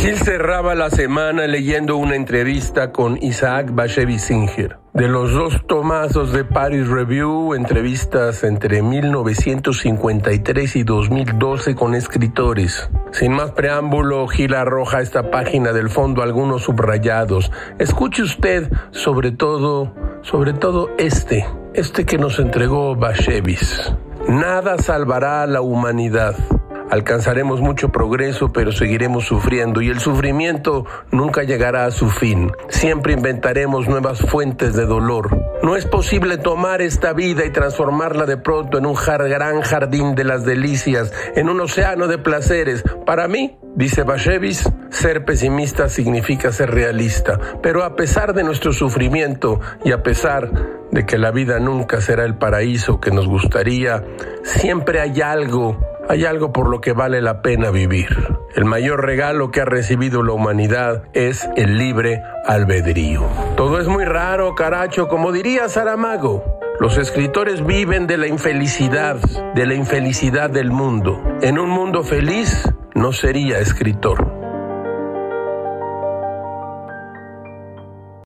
cerraba la semana leyendo una entrevista con Isaac Bashevis Singer. De los dos tomazos de Paris Review, entrevistas entre 1953 y 2012 con escritores. Sin más preámbulo, Gila arroja esta página del fondo algunos subrayados. Escuche usted sobre todo, sobre todo este, este que nos entregó Bashevis. Nada salvará a la humanidad Alcanzaremos mucho progreso, pero seguiremos sufriendo y el sufrimiento nunca llegará a su fin. Siempre inventaremos nuevas fuentes de dolor. No es posible tomar esta vida y transformarla de pronto en un gran jardín de las delicias, en un océano de placeres. Para mí, dice Bashevis, ser pesimista significa ser realista, pero a pesar de nuestro sufrimiento y a pesar de que la vida nunca será el paraíso que nos gustaría, siempre hay algo hay algo por lo que vale la pena vivir. El mayor regalo que ha recibido la humanidad es el libre albedrío. Todo es muy raro, caracho, como diría Saramago. Los escritores viven de la infelicidad, de la infelicidad del mundo. En un mundo feliz no sería escritor.